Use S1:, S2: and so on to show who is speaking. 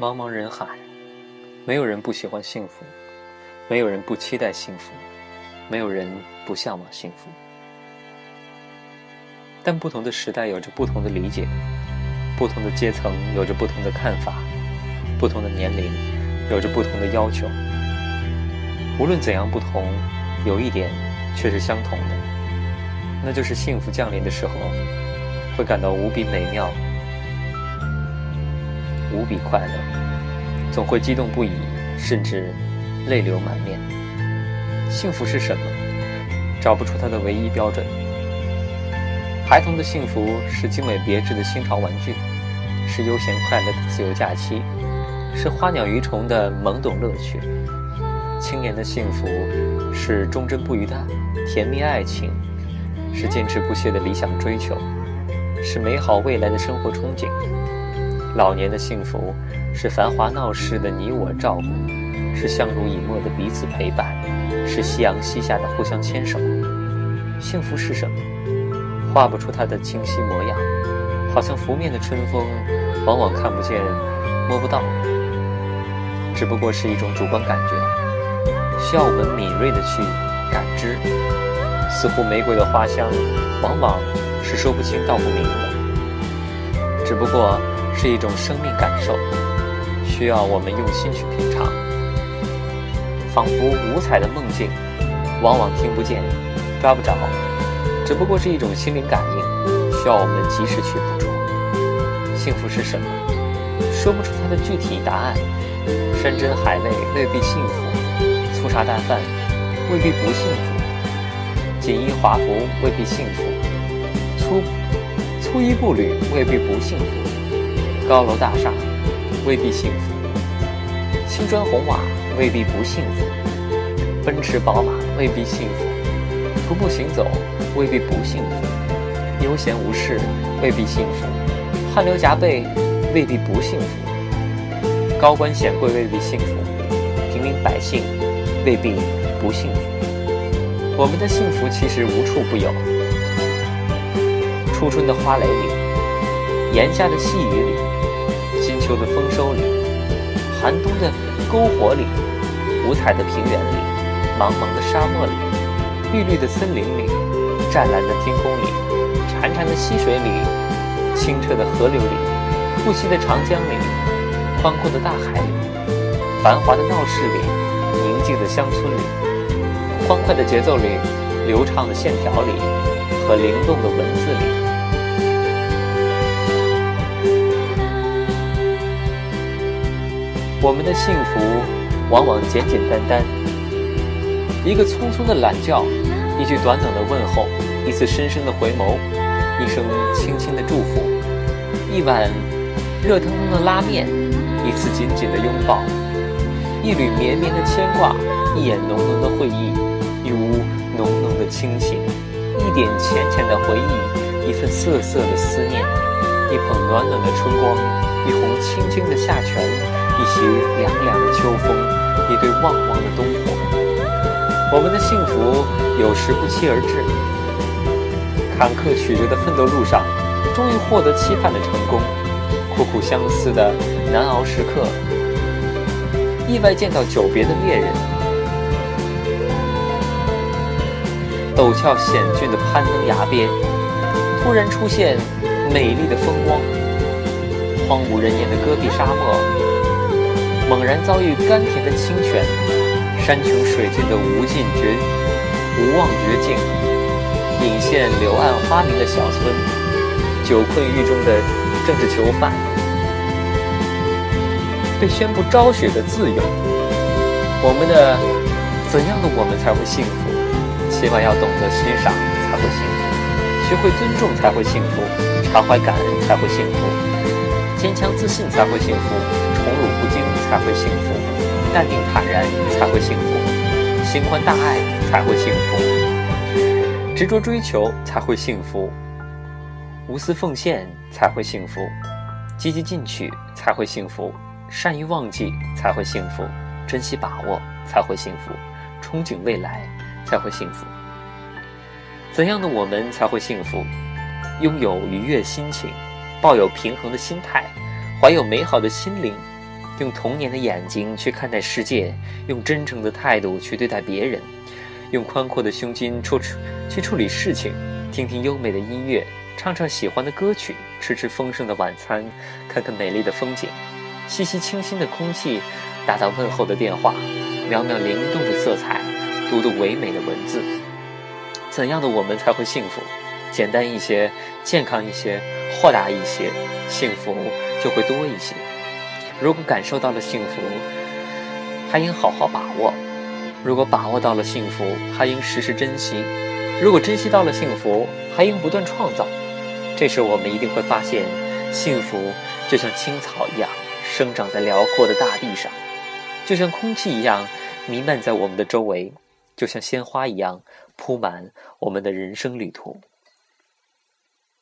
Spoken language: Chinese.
S1: 茫茫人海，没有人不喜欢幸福，没有人不期待幸福，没有人不向往幸福。但不同的时代有着不同的理解，不同的阶层有着不同的看法，不同的年龄有着不同的要求。无论怎样不同，有一点却是相同的，那就是幸福降临的时候，会感到无比美妙。无比快乐，总会激动不已，甚至泪流满面。幸福是什么？找不出它的唯一标准。孩童的幸福是精美别致的新潮玩具，是悠闲快乐的自由假期，是花鸟鱼虫的懵懂乐趣。青年的幸福是忠贞不渝的甜蜜爱情，是坚持不懈的理想追求，是美好未来的生活憧憬。老年的幸福是繁华闹市的你我照顾，是相濡以沫的彼此陪伴，是夕阳西下的互相牵手。幸福是什么？画不出它的清晰模样，好像拂面的春风，往往看不见、摸不到。只不过是一种主观感觉，需要我们敏锐的去感知。似乎玫瑰的花香，往往是说不清道不明的。只不过。是一种生命感受，需要我们用心去品尝。仿佛五彩的梦境，往往听不见、抓不着，只不过是一种心灵感应，需要我们及时去捕捉。幸福是什么？说不出它的具体答案。山珍海味未必幸福，粗茶淡饭未必不幸福，锦衣华服未必幸福，粗粗衣布履未必不幸福。高楼大厦未必幸福，青砖红瓦未必不幸福，奔驰宝马未必幸福，徒步行走未必不幸福，悠闲无事未必幸福，汗流浃背未必不幸福，高官显贵未必幸福，平民百姓未必不幸福。我们的幸福其实无处不有，初春的花蕾里，炎夏的细雨里。秋的丰收里，寒冬的篝火里，五彩的平原里，茫茫的沙漠里，绿绿的森林里，湛蓝的天空里，潺潺的溪水里，清澈的河流里，不息的长江里，宽阔的大海里，繁华的闹市里，宁静的乡村里，欢快的节奏里，流畅的线条里，和灵动的文字里。我们的幸福往往简简单单，一个匆匆的懒觉，一句短短的问候，一次深深的回眸，一声轻轻的祝福，一碗热腾腾的拉面，一次紧紧的拥抱，一缕绵绵的牵挂，一眼浓浓的会意，一屋浓浓的亲情，一点浅浅的回忆，一份涩涩的思念，一捧暖暖的春光，一泓清清的夏泉。一袭凉凉的秋风，一对旺旺的灯火。我们的幸福有时不期而至，坎坷曲折的奋斗路上，终于获得期盼的成功；苦苦相思的难熬时刻，意外见到久别的恋人；陡峭险峻的攀登崖边，突然出现美丽的风光；荒无人烟的戈壁沙漠。猛然遭遇甘甜的清泉，山穷水尽的无尽绝无望绝境，隐现柳暗花明的小村，久困狱中的政治囚犯，被宣布昭雪的自由。我们的怎样的我们才会幸福？起码要懂得欣赏才会幸福，学会尊重才会幸福，常怀感恩才会幸福，坚强自信才会幸福。宠辱不惊才会幸福，淡定坦然才会幸福，心宽大爱才会幸福，执着追求才会幸福，无私奉献才会幸福，积极进取才会幸福，善于忘记才会幸福，珍惜把握才会幸福，憧憬未来才会幸福。怎样的我们才会幸福？拥有愉悦心情，抱有平衡的心态，怀有美好的心灵。用童年的眼睛去看待世界，用真诚的态度去对待别人，用宽阔的胸襟处处去处理事情，听听优美的音乐，唱唱喜欢的歌曲，吃吃丰盛的晚餐，看看美丽的风景，吸吸清新的空气，打打问候的电话，描描灵动的色彩，读读唯美的文字。怎样的我们才会幸福？简单一些，健康一些，豁达一些，幸福就会多一些。如果感受到了幸福，还应好好把握；如果把握到了幸福，还应时时珍惜；如果珍惜到了幸福，还应不断创造。这时，我们一定会发现，幸福就像青草一样，生长在辽阔的大地上；就像空气一样，弥漫在我们的周围；就像鲜花一样。铺满我们的人生旅途。